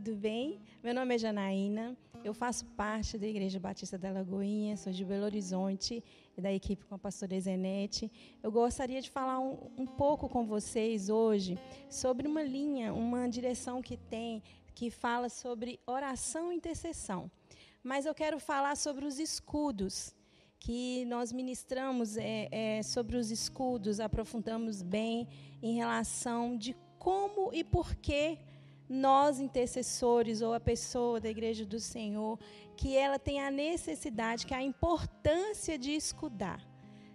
tudo bem? Meu nome é Janaína, eu faço parte da Igreja Batista da Lagoinha, sou de Belo Horizonte da equipe com a pastora Zenete. Eu gostaria de falar um, um pouco com vocês hoje sobre uma linha, uma direção que tem, que fala sobre oração e intercessão. Mas eu quero falar sobre os escudos que nós ministramos é, é, sobre os escudos, aprofundamos bem em relação de como e por que nós intercessores ou a pessoa da igreja do Senhor, que ela tem a necessidade, que a importância de escudar,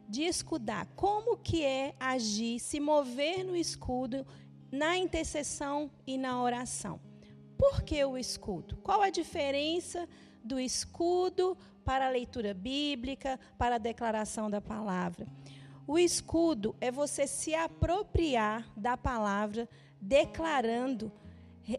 de escudar, como que é agir, se mover no escudo na intercessão e na oração. Por que o escudo? Qual a diferença do escudo para a leitura bíblica, para a declaração da palavra? O escudo é você se apropriar da palavra, declarando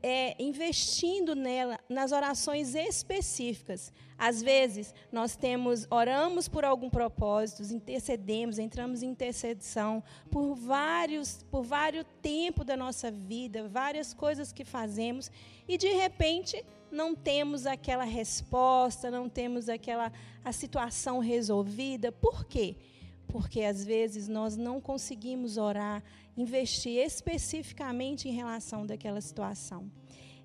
é, investindo nela nas orações específicas. Às vezes, nós temos, oramos por algum propósito, intercedemos, entramos em intercessão por vários, por vários tempo da nossa vida, várias coisas que fazemos, e de repente não temos aquela resposta, não temos aquela a situação resolvida. Por quê? Porque às vezes nós não conseguimos orar investir especificamente em relação daquela situação.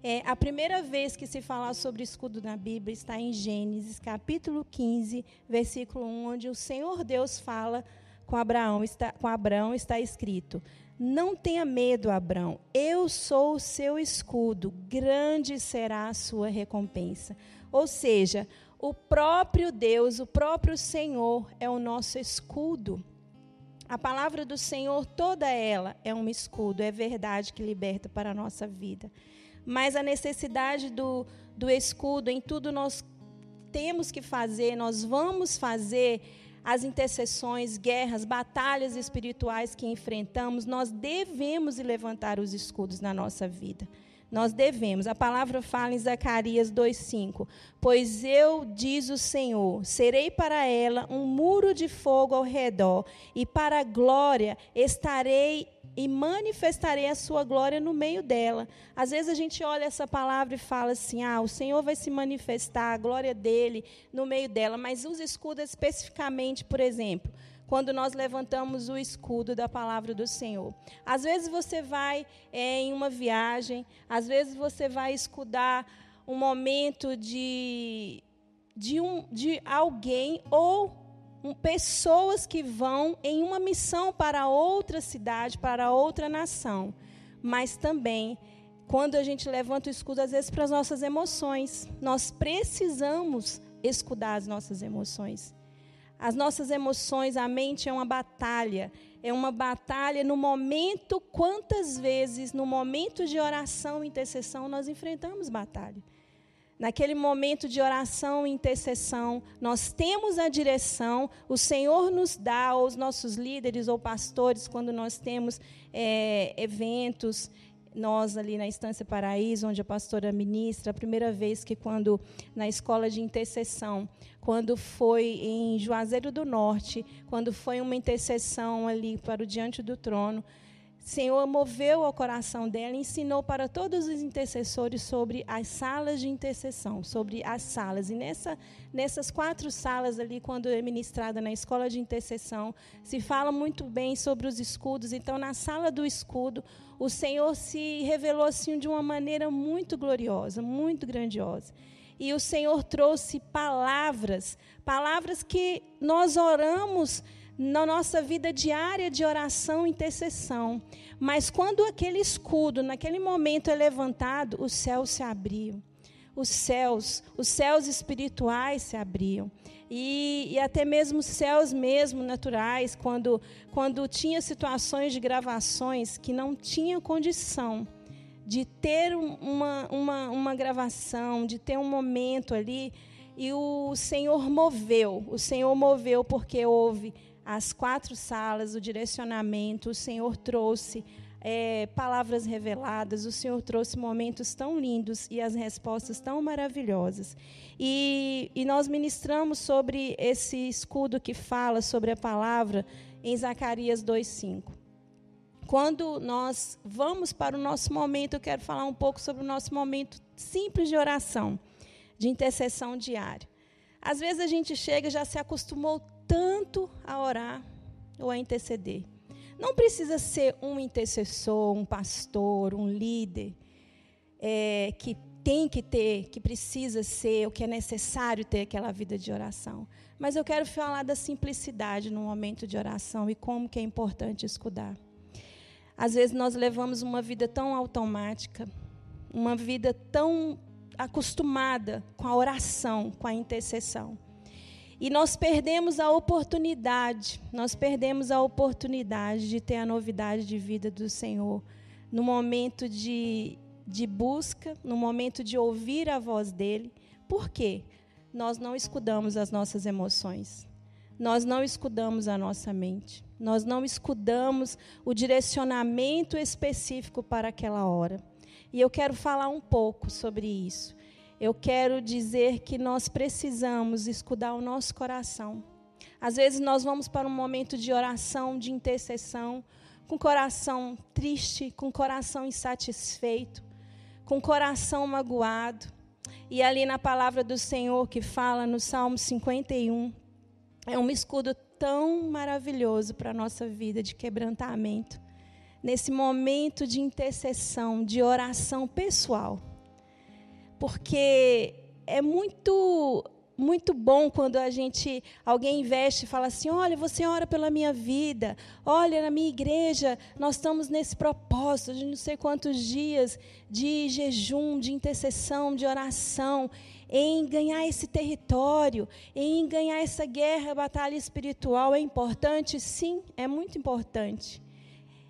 É, a primeira vez que se fala sobre escudo na Bíblia está em Gênesis, capítulo 15, versículo 1, onde o Senhor Deus fala com Abraão, está, com Abraão está escrito: Não tenha medo, Abraão, eu sou o seu escudo, grande será a sua recompensa. Ou seja, o próprio Deus, o próprio Senhor é o nosso escudo. A palavra do Senhor, toda ela é um escudo, é verdade que liberta para a nossa vida. Mas a necessidade do, do escudo, em tudo nós temos que fazer, nós vamos fazer as intercessões, guerras, batalhas espirituais que enfrentamos, nós devemos levantar os escudos na nossa vida. Nós devemos. A palavra fala em Zacarias 2:5. Pois eu, diz o Senhor, serei para ela um muro de fogo ao redor, e para a glória estarei e manifestarei a sua glória no meio dela. Às vezes a gente olha essa palavra e fala assim: "Ah, o Senhor vai se manifestar, a glória dele no meio dela", mas os escudos especificamente, por exemplo, quando nós levantamos o escudo da palavra do Senhor. Às vezes você vai é, em uma viagem, às vezes você vai escudar um momento de, de, um, de alguém ou um, pessoas que vão em uma missão para outra cidade, para outra nação. Mas também, quando a gente levanta o escudo, às vezes para as nossas emoções, nós precisamos escudar as nossas emoções. As nossas emoções, a mente é uma batalha. É uma batalha no momento, quantas vezes, no momento de oração e intercessão, nós enfrentamos batalha. Naquele momento de oração e intercessão, nós temos a direção, o Senhor nos dá, ou os nossos líderes ou pastores, quando nós temos é, eventos, nós ali na Estância Paraíso, onde a pastora ministra, a primeira vez que quando na escola de intercessão, quando foi em Juazeiro do Norte, quando foi uma intercessão ali para o diante do trono, Senhor moveu o coração dela ensinou para todos os intercessores sobre as salas de intercessão, sobre as salas. E nessa, nessas quatro salas ali, quando é ministrada na escola de intercessão, se fala muito bem sobre os escudos. Então, na sala do escudo, o Senhor se revelou assim de uma maneira muito gloriosa, muito grandiosa. E o Senhor trouxe palavras, palavras que nós oramos na nossa vida diária de oração e intercessão. Mas quando aquele escudo, naquele momento é levantado, os céus se abriam. Os céus, os céus espirituais se abriam. E, e até mesmo os céus mesmo naturais, quando, quando tinha situações de gravações que não tinham condição de ter uma, uma, uma gravação, de ter um momento ali, e o Senhor moveu, o Senhor moveu porque houve as quatro salas, o direcionamento, o Senhor trouxe é, palavras reveladas, o Senhor trouxe momentos tão lindos e as respostas tão maravilhosas. E, e nós ministramos sobre esse escudo que fala sobre a palavra em Zacarias 2,5. quando nós vamos para o nosso momento, eu quero falar um pouco sobre o nosso momento simples de oração, de intercessão diária. Às vezes a gente chega e já se acostumou tanto a orar ou a interceder. Não precisa ser um intercessor, um pastor, um líder é, que tem que ter, que precisa ser, o que é necessário ter aquela vida de oração. Mas eu quero falar da simplicidade no momento de oração e como que é importante escutar. Às vezes nós levamos uma vida tão automática, uma vida tão acostumada com a oração, com a intercessão. E nós perdemos a oportunidade, nós perdemos a oportunidade de ter a novidade de vida do Senhor no momento de, de busca, no momento de ouvir a voz dele. Por quê? Nós não escudamos as nossas emoções, nós não escudamos a nossa mente, nós não escudamos o direcionamento específico para aquela hora. E eu quero falar um pouco sobre isso eu quero dizer que nós precisamos escudar o nosso coração. Às vezes nós vamos para um momento de oração, de intercessão, com coração triste, com coração insatisfeito, com coração magoado. E ali na palavra do Senhor que fala no Salmo 51, é um escudo tão maravilhoso para a nossa vida de quebrantamento. Nesse momento de intercessão, de oração pessoal porque é muito muito bom quando a gente alguém investe e fala assim: "Olha, você ora pela minha vida. Olha, na minha igreja nós estamos nesse propósito de não sei quantos dias de jejum, de intercessão, de oração, em ganhar esse território, em ganhar essa guerra, batalha espiritual é importante? Sim, é muito importante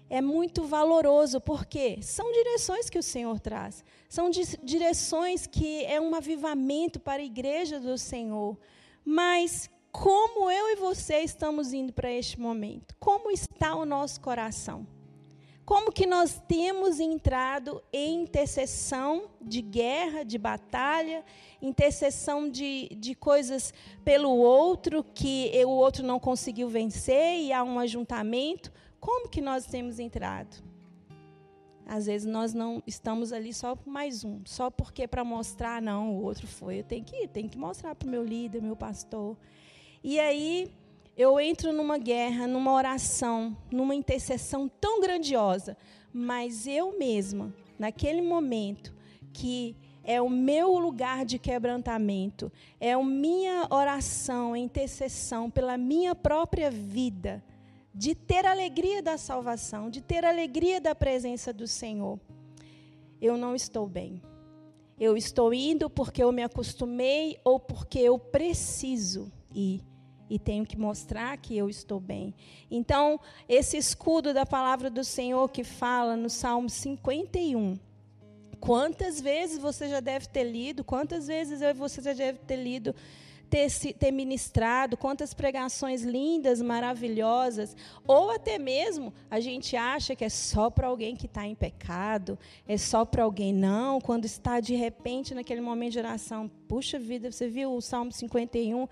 é muito valoroso, porque são direções que o Senhor traz, são direções que é um avivamento para a igreja do Senhor. Mas como eu e você estamos indo para este momento? Como está o nosso coração? Como que nós temos entrado em intercessão de guerra, de batalha, intercessão de, de coisas pelo outro que o outro não conseguiu vencer e há um ajuntamento? Como que nós temos entrado? Às vezes nós não estamos ali só por mais um, só porque para mostrar, não, o outro foi. Eu tenho que ir, tenho que mostrar para o meu líder, meu pastor. E aí eu entro numa guerra, numa oração, numa intercessão tão grandiosa, mas eu mesma, naquele momento que é o meu lugar de quebrantamento, é a minha oração, a intercessão pela minha própria vida de ter alegria da salvação, de ter alegria da presença do Senhor. Eu não estou bem. Eu estou indo porque eu me acostumei ou porque eu preciso ir e tenho que mostrar que eu estou bem. Então, esse escudo da palavra do Senhor que fala no Salmo 51. Quantas vezes você já deve ter lido, quantas vezes você já deve ter lido ter, ter ministrado, quantas pregações lindas, maravilhosas, ou até mesmo a gente acha que é só para alguém que está em pecado, é só para alguém, não, quando está de repente naquele momento de oração, puxa vida, você viu o Salmo 51?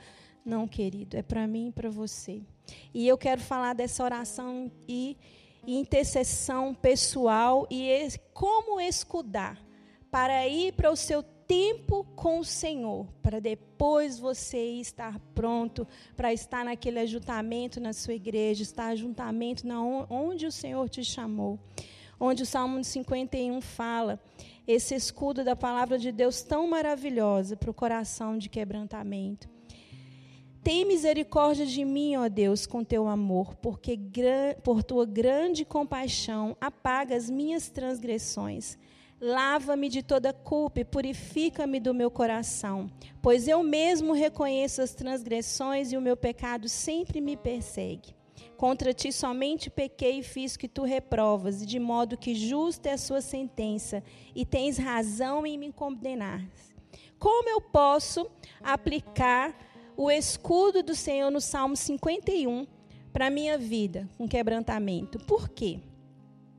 Não, querido, é para mim e para você. E eu quero falar dessa oração e intercessão pessoal e como escudar para ir para o seu tempo com o Senhor, para depois você estar pronto para estar naquele ajuntamento na sua igreja, estar ajuntamento na onde o Senhor te chamou. Onde o Salmo 51 fala, esse escudo da palavra de Deus tão maravilhosa para o coração de quebrantamento. Tem misericórdia de mim, ó Deus, com teu amor, porque por tua grande compaixão apaga as minhas transgressões. Lava-me de toda culpa e purifica-me do meu coração, pois eu mesmo reconheço as transgressões e o meu pecado sempre me persegue. Contra ti somente pequei e fiz que tu reprovas, de modo que justa é a sua sentença, e tens razão em me condenar. Como eu posso aplicar o escudo do Senhor no Salmo 51 para a minha vida, com quebrantamento? Por quê?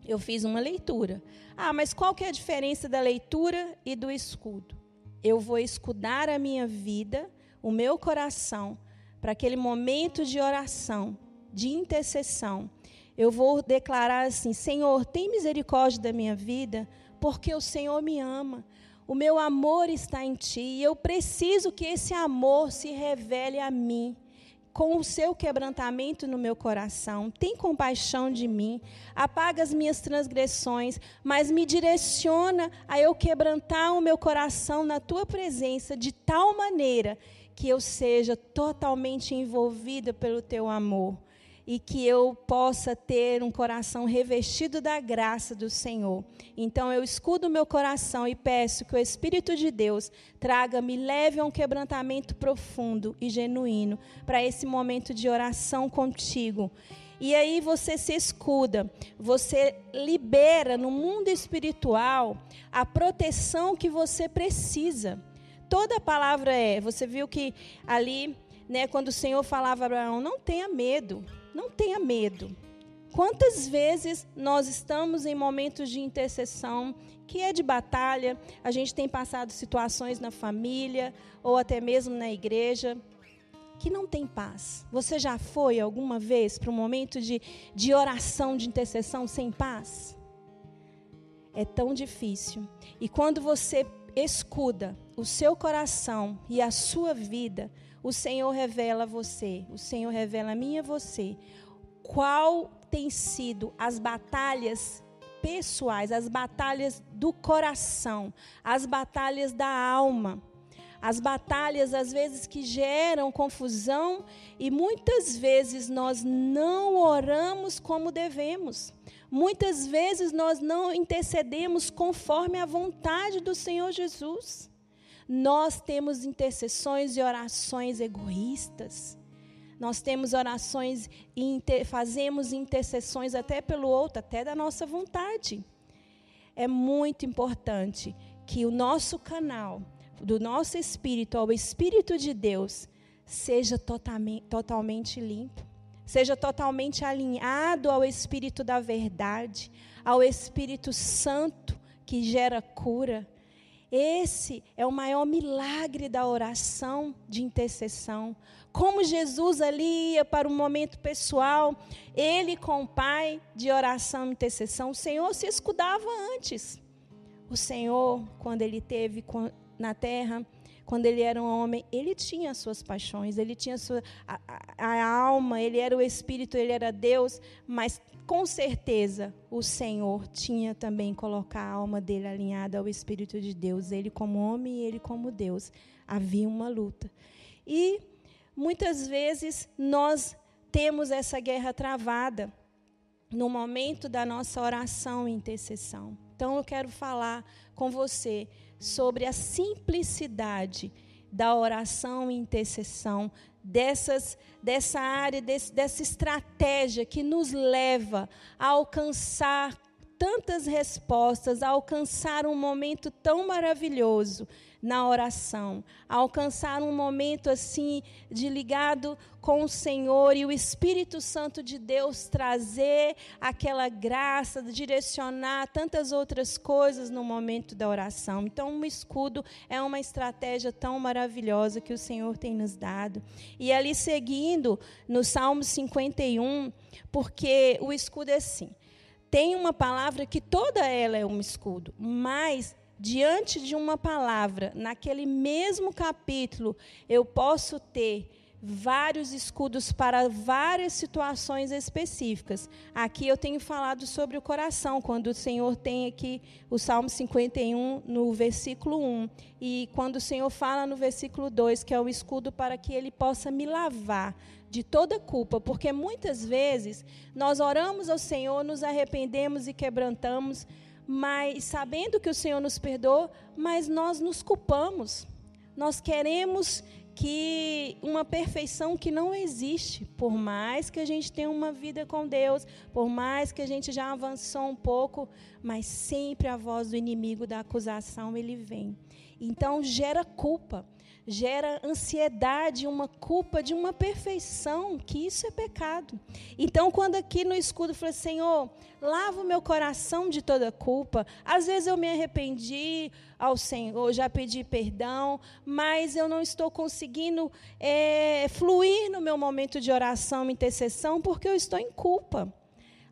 Eu fiz uma leitura. Ah, mas qual que é a diferença da leitura e do escudo? Eu vou escudar a minha vida, o meu coração, para aquele momento de oração, de intercessão. eu vou declarar assim: Senhor, tem misericórdia da minha vida, porque o Senhor me ama. O meu amor está em ti e eu preciso que esse amor se revele a mim com o seu quebrantamento no meu coração. Tem compaixão de mim, apaga as minhas transgressões, mas me direciona a eu quebrantar o meu coração na tua presença de tal maneira que eu seja totalmente envolvida pelo teu amor e que eu possa ter um coração revestido da graça do Senhor. Então eu escudo meu coração e peço que o Espírito de Deus traga, me leve a um quebrantamento profundo e genuíno para esse momento de oração contigo. E aí você se escuda, você libera no mundo espiritual a proteção que você precisa. Toda palavra é, você viu que ali, né, quando o Senhor falava a Abraão, não tenha medo, não tenha medo. Quantas vezes nós estamos em momentos de intercessão, que é de batalha, a gente tem passado situações na família ou até mesmo na igreja, que não tem paz. Você já foi alguma vez para um momento de, de oração, de intercessão sem paz? É tão difícil. E quando você escuda o seu coração e a sua vida, o Senhor revela a você, o Senhor revela a mim e a você qual tem sido as batalhas pessoais, as batalhas do coração, as batalhas da alma, as batalhas às vezes que geram confusão e muitas vezes nós não oramos como devemos. Muitas vezes nós não intercedemos conforme a vontade do Senhor Jesus. Nós temos intercessões e orações egoístas. Nós temos orações e inter, fazemos intercessões até pelo outro, até da nossa vontade. É muito importante que o nosso canal, do nosso espírito ao Espírito de Deus, seja totalmente, totalmente limpo, seja totalmente alinhado ao Espírito da verdade, ao Espírito Santo que gera cura, esse é o maior milagre da oração de intercessão. Como Jesus ali ia para um momento pessoal, ele com o Pai de oração e intercessão, o Senhor se escudava antes. O Senhor, quando ele teve na terra, quando ele era um homem, ele tinha as suas paixões, ele tinha a, sua, a, a, alma, ele era o Espírito, ele era Deus, mas com certeza o Senhor tinha também colocar a alma dele alinhada ao Espírito de Deus, ele como homem e ele como Deus. Havia uma luta. E muitas vezes nós temos essa guerra travada no momento da nossa oração e intercessão. Então eu quero falar com você sobre a simplicidade da oração e intercessão dessas, dessa área, desse, dessa estratégia que nos leva a alcançar tantas respostas, a alcançar um momento tão maravilhoso na oração, a alcançar um momento assim de ligado com o Senhor e o Espírito Santo de Deus trazer aquela graça, direcionar tantas outras coisas no momento da oração. Então, um escudo é uma estratégia tão maravilhosa que o Senhor tem nos dado. E ali seguindo no Salmo 51, porque o escudo é assim, tem uma palavra que toda ela é um escudo, mas diante de uma palavra, naquele mesmo capítulo, eu posso ter vários escudos para várias situações específicas. Aqui eu tenho falado sobre o coração, quando o Senhor tem aqui o Salmo 51 no versículo 1, e quando o Senhor fala no versículo 2, que é o escudo para que ele possa me lavar de toda culpa, porque muitas vezes nós oramos ao Senhor, nos arrependemos e quebrantamos, mas sabendo que o Senhor nos perdoa, mas nós nos culpamos. Nós queremos que uma perfeição que não existe, por mais que a gente tenha uma vida com Deus, por mais que a gente já avançou um pouco, mas sempre a voz do inimigo da acusação ele vem. Então gera culpa gera ansiedade, uma culpa de uma perfeição, que isso é pecado. Então, quando aqui no escudo fala, Senhor, lava o meu coração de toda culpa. Às vezes eu me arrependi ao Senhor, já pedi perdão, mas eu não estou conseguindo é, fluir no meu momento de oração, intercessão, porque eu estou em culpa.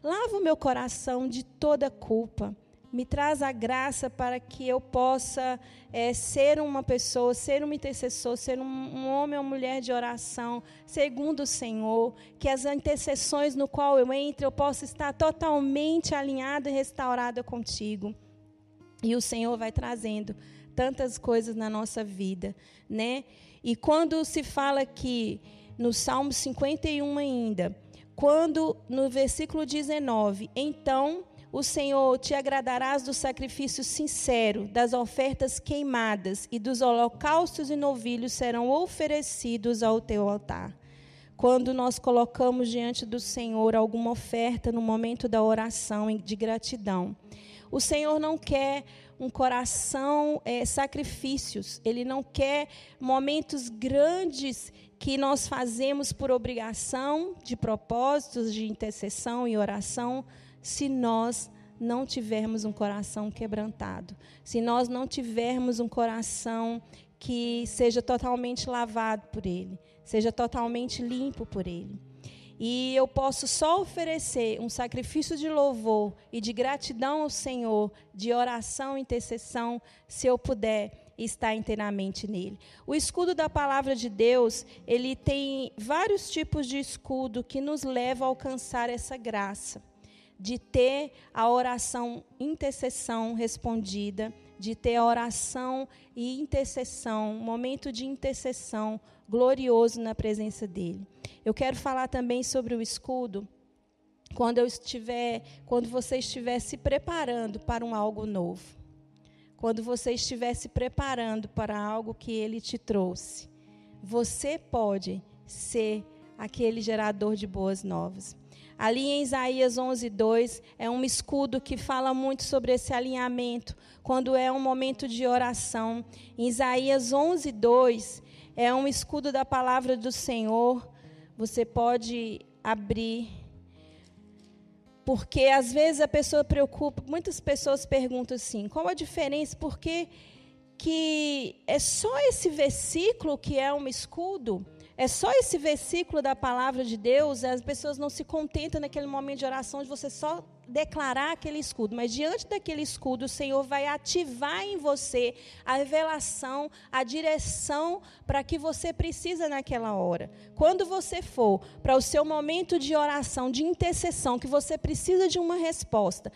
lava o meu coração de toda culpa me traz a graça para que eu possa é, ser uma pessoa, ser um intercessor, ser um, um, homem ou mulher de oração, segundo o Senhor, que as intercessões no qual eu entro, eu possa estar totalmente alinhada e restaurada contigo. E o Senhor vai trazendo tantas coisas na nossa vida, né? E quando se fala aqui no Salmo 51 ainda, quando no versículo 19, então o Senhor te agradarás do sacrifício sincero, das ofertas queimadas e dos holocaustos e novilhos serão oferecidos ao teu altar. Quando nós colocamos diante do Senhor alguma oferta no momento da oração de gratidão, o Senhor não quer um coração é, sacrifícios, Ele não quer momentos grandes que nós fazemos por obrigação, de propósitos de intercessão e oração se nós não tivermos um coração quebrantado, se nós não tivermos um coração que seja totalmente lavado por Ele, seja totalmente limpo por Ele. E eu posso só oferecer um sacrifício de louvor e de gratidão ao Senhor, de oração e intercessão, se eu puder estar inteiramente nele. O escudo da palavra de Deus, ele tem vários tipos de escudo que nos levam a alcançar essa graça de ter a oração intercessão respondida, de ter a oração e intercessão, momento de intercessão glorioso na presença dele. Eu quero falar também sobre o escudo quando eu estiver, quando você estiver se preparando para um algo novo. Quando você estiver se preparando para algo que ele te trouxe. Você pode ser aquele gerador de boas novas. Ali em Isaías 11, 2, é um escudo que fala muito sobre esse alinhamento, quando é um momento de oração. Em Isaías 11, 2, é um escudo da palavra do Senhor. Você pode abrir. Porque às vezes a pessoa preocupa, muitas pessoas perguntam assim: qual a diferença? Por que, que é só esse versículo que é um escudo? É só esse versículo da palavra de Deus, as pessoas não se contentam naquele momento de oração de você só declarar aquele escudo, mas diante daquele escudo, o Senhor vai ativar em você a revelação, a direção para que você precisa naquela hora. Quando você for para o seu momento de oração, de intercessão, que você precisa de uma resposta,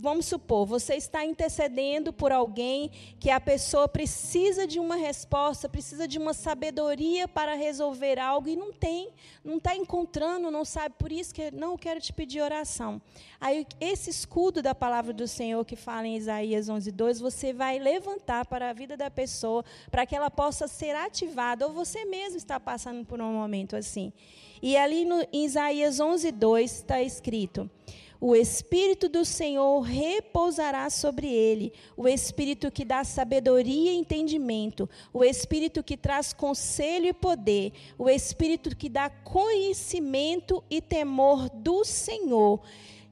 Vamos supor, você está intercedendo por alguém que a pessoa precisa de uma resposta, precisa de uma sabedoria para resolver algo e não tem, não está encontrando, não sabe, por isso que não quero te pedir oração. Aí esse escudo da palavra do Senhor que fala em Isaías 11:2, você vai levantar para a vida da pessoa, para que ela possa ser ativada, ou você mesmo está passando por um momento assim. E ali no, em Isaías 11:2 está escrito: o Espírito do Senhor repousará sobre ele, o Espírito que dá sabedoria e entendimento, o Espírito que traz conselho e poder, o Espírito que dá conhecimento e temor do Senhor.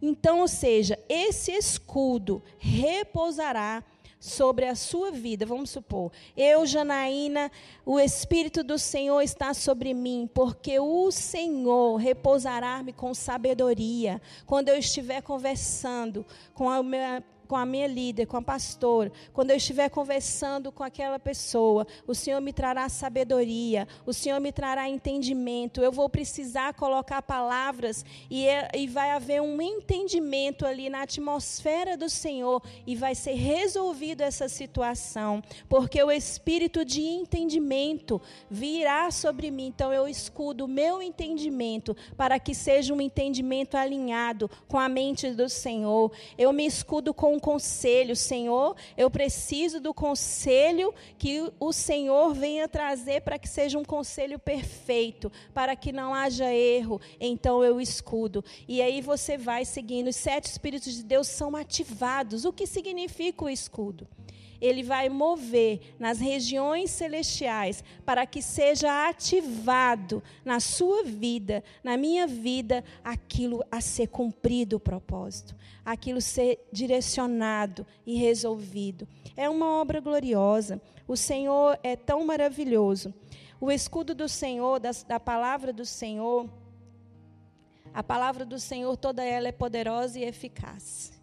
Então, ou seja, esse escudo repousará sobre a sua vida, vamos supor, eu, Janaína, o Espírito do Senhor está sobre mim, porque o Senhor repousará-me com sabedoria. Quando eu estiver conversando com a minha com a minha líder, com a pastora, quando eu estiver conversando com aquela pessoa, o Senhor me trará sabedoria, o Senhor me trará entendimento. Eu vou precisar colocar palavras e, é, e vai haver um entendimento ali na atmosfera do Senhor e vai ser resolvido essa situação, porque o espírito de entendimento virá sobre mim. Então eu escudo o meu entendimento para que seja um entendimento alinhado com a mente do Senhor. Eu me escudo com um conselho, Senhor, eu preciso do conselho que o Senhor venha trazer para que seja um conselho perfeito, para que não haja erro. Então eu escudo. E aí você vai seguindo. Os sete Espíritos de Deus são ativados. O que significa o escudo? Ele vai mover nas regiões celestiais para que seja ativado na sua vida, na minha vida, aquilo a ser cumprido o propósito, aquilo ser direcionado e resolvido. É uma obra gloriosa. O Senhor é tão maravilhoso. O escudo do Senhor, da, da palavra do Senhor, A palavra do Senhor, toda ela é poderosa e eficaz.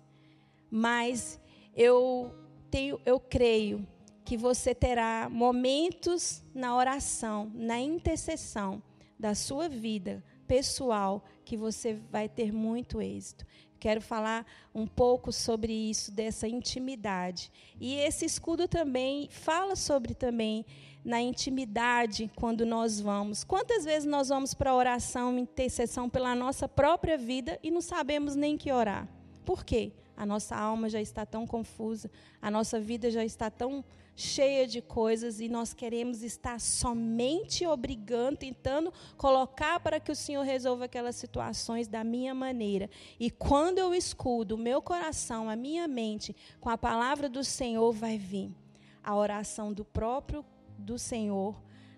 Mas eu tenho, eu creio que você terá momentos na oração, na intercessão da sua vida pessoal que você vai ter muito êxito. Quero falar um pouco sobre isso, dessa intimidade. E esse escudo também fala sobre também na intimidade quando nós vamos. Quantas vezes nós vamos para oração, intercessão pela nossa própria vida e não sabemos nem que orar? Por quê? A nossa alma já está tão confusa, a nossa vida já está tão cheia de coisas e nós queremos estar somente obrigando, tentando colocar para que o Senhor resolva aquelas situações da minha maneira. E quando eu escudo o meu coração, a minha mente com a palavra do Senhor, vai vir a oração do próprio do Senhor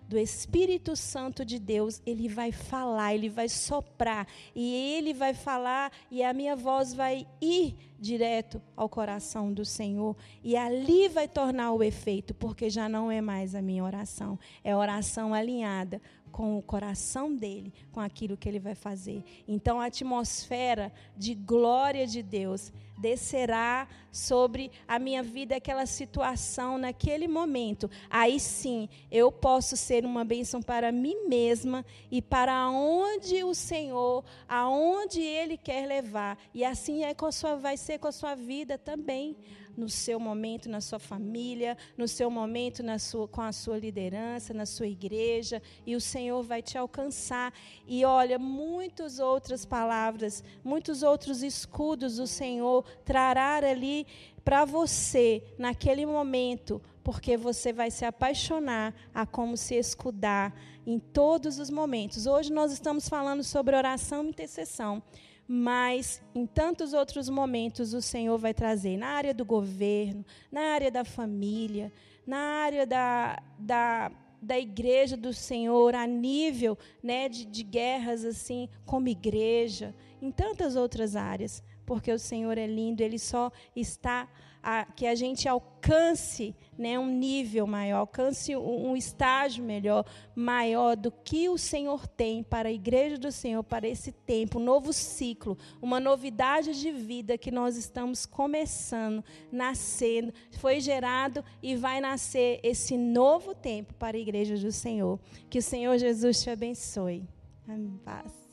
do Espírito Santo de Deus, ele vai falar, ele vai soprar, e ele vai falar, e a minha voz vai ir direto ao coração do Senhor, e ali vai tornar o efeito, porque já não é mais a minha oração, é oração alinhada com o coração dele, com aquilo que ele vai fazer. Então a atmosfera de glória de Deus descerá sobre a minha vida aquela situação naquele momento. Aí sim, eu posso ser uma bênção para mim mesma e para onde o Senhor, aonde ele quer levar. E assim é com a sua vai ser com a sua vida também no seu momento, na sua família, no seu momento na sua, com a sua liderança, na sua igreja, e o Senhor vai te alcançar. E olha, muitas outras palavras, muitos outros escudos o Senhor trará ali para você naquele momento, porque você vai se apaixonar a como se escudar em todos os momentos. Hoje nós estamos falando sobre oração e intercessão mas em tantos outros momentos o Senhor vai trazer na área do governo, na área da família, na área da, da, da igreja do Senhor, a nível né, de, de guerras assim, como igreja, em tantas outras áreas, porque o Senhor é lindo, Ele só está a, que a gente alcance né, um nível maior, alcance um, um estágio melhor, maior do que o Senhor tem para a igreja do Senhor, para esse tempo, um novo ciclo, uma novidade de vida que nós estamos começando, nascendo, foi gerado e vai nascer esse novo tempo para a igreja do Senhor. Que o Senhor Jesus te abençoe. Amém. Paz.